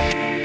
Bye.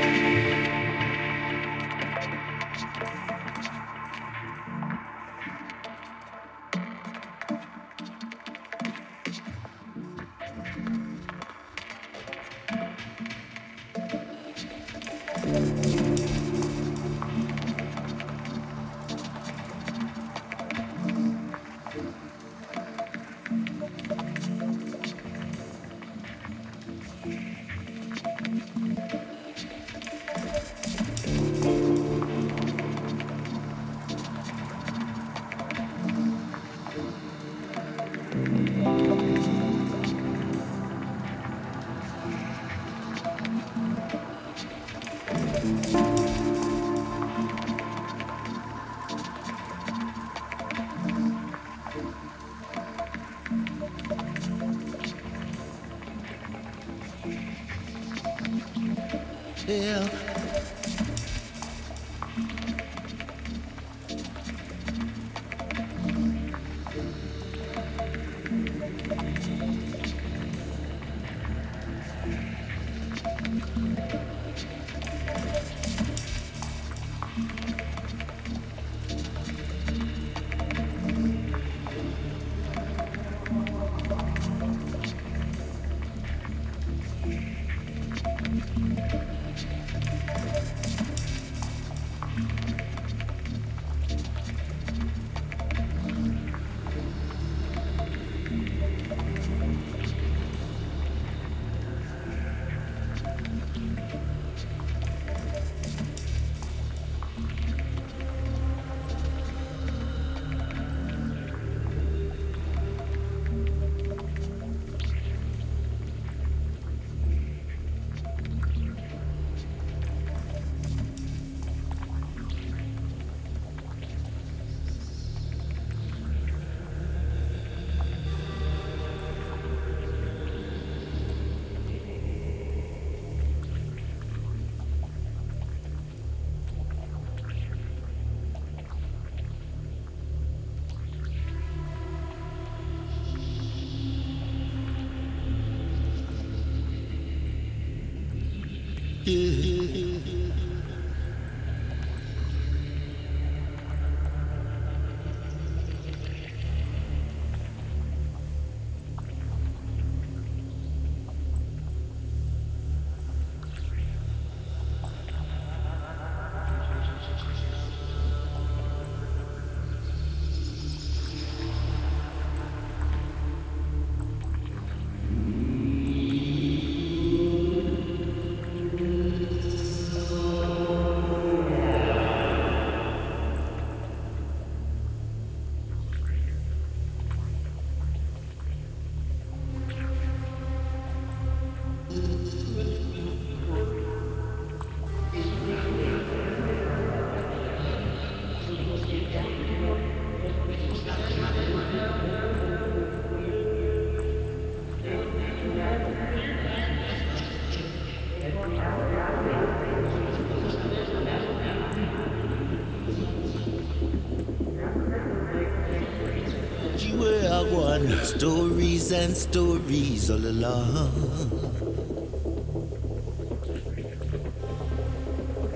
Stories and stories all along.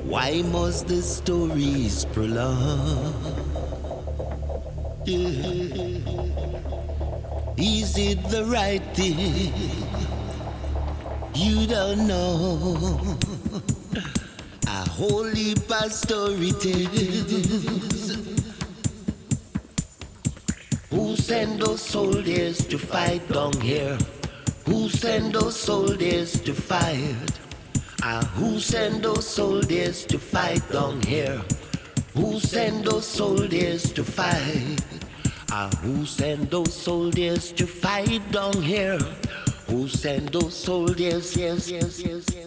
Why must the stories prolong? Yeah. Is it the right thing? You don't know. A holy of story send those soldiers to fight down here? Who send those soldiers to fight? Ah, who send those soldiers to fight down here? Who send those soldiers to fight? Ah, who send those soldiers to fight down here? Who send those soldiers? Yes, yes, yes, yes.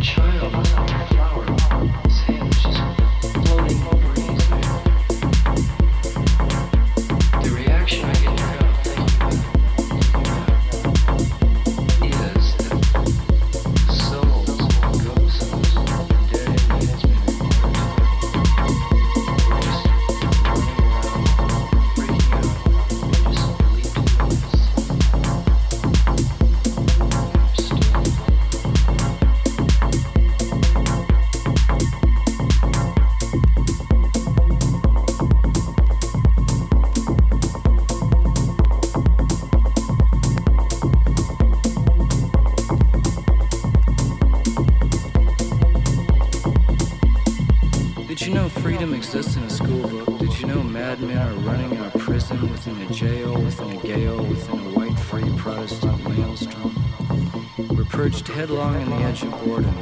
child, flower. In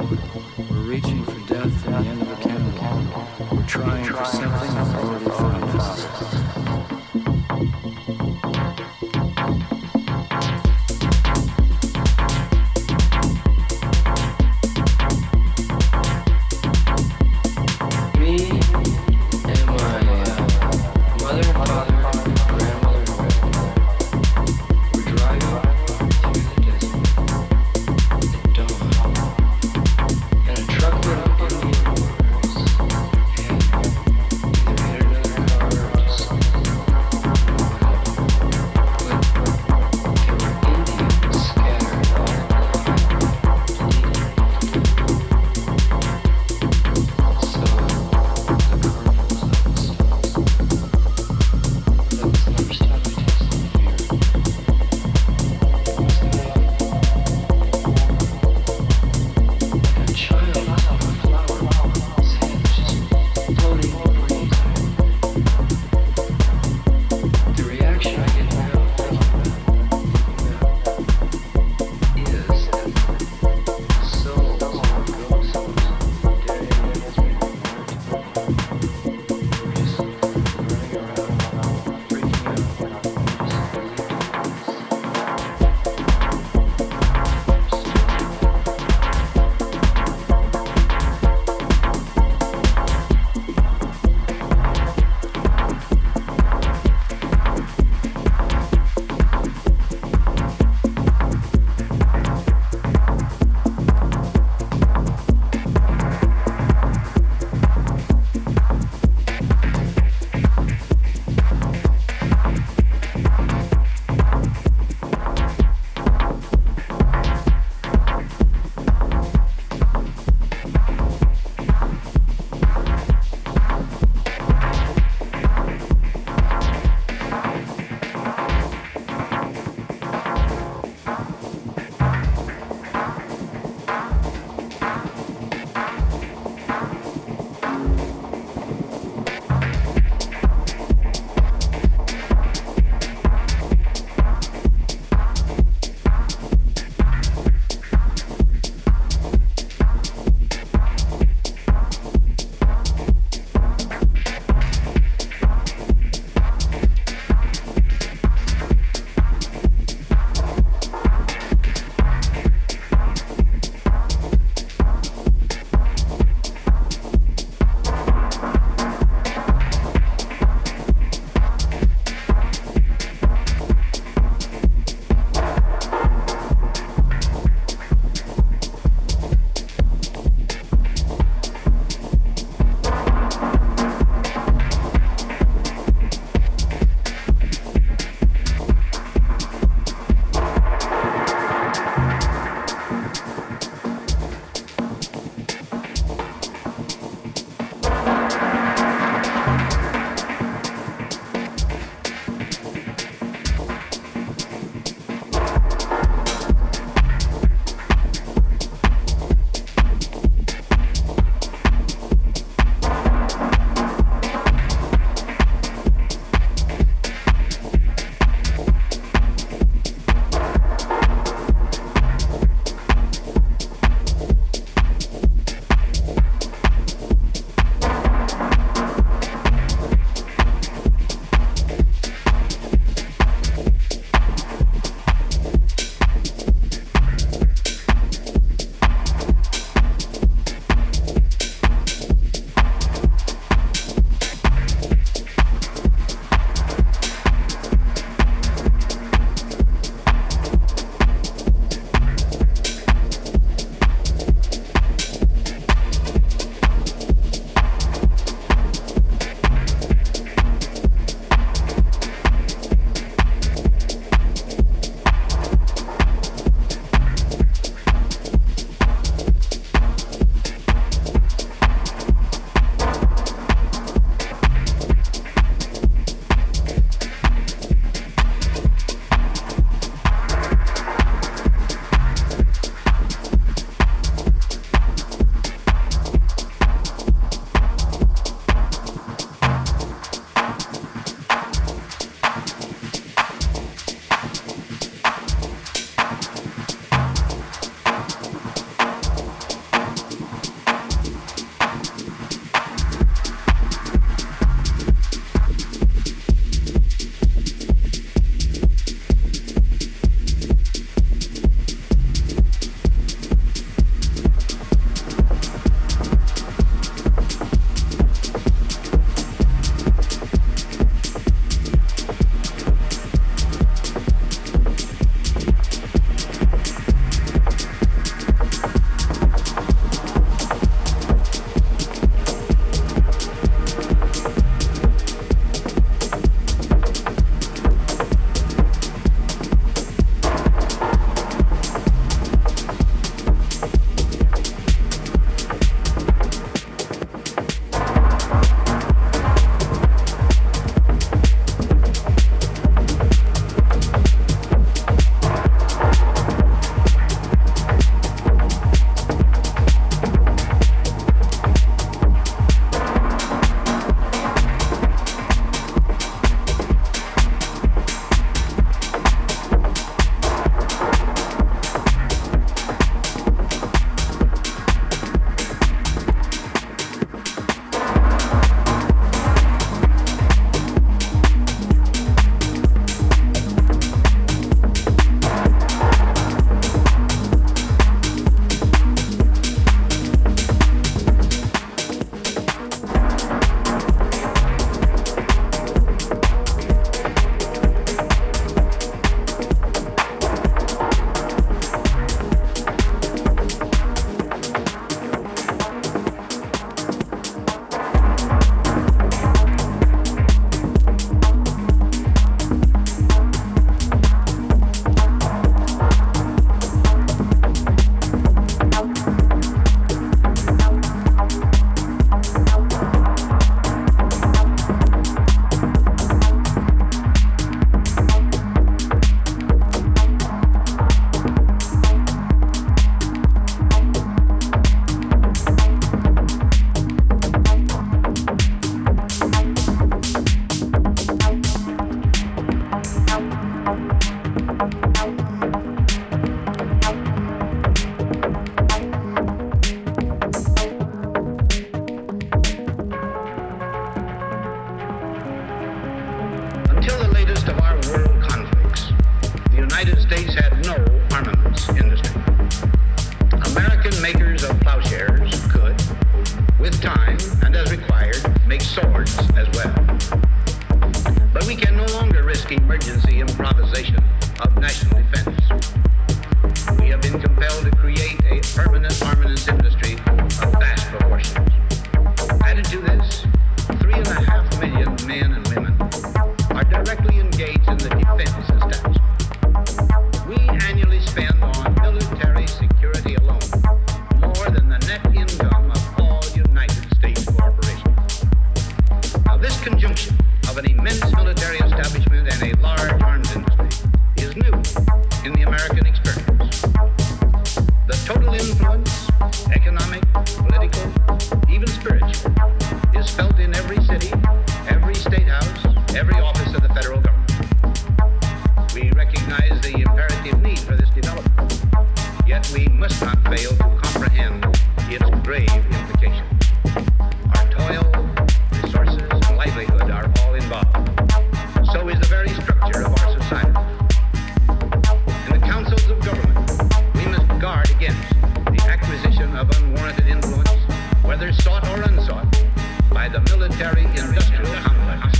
by the military industrial complex.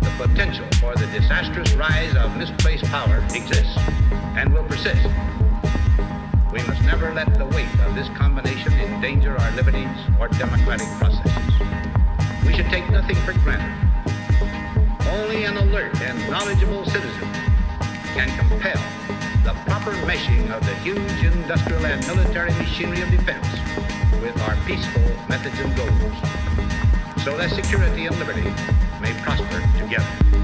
The potential for the disastrous rise of misplaced power exists and will persist. We must never let the weight of this combination endanger our liberties or democratic processes. We should take nothing for granted. Only an alert and knowledgeable citizen can compel the proper meshing of the huge industrial and military machinery of defense with our peaceful methods and goals so that security and liberty may prosper together.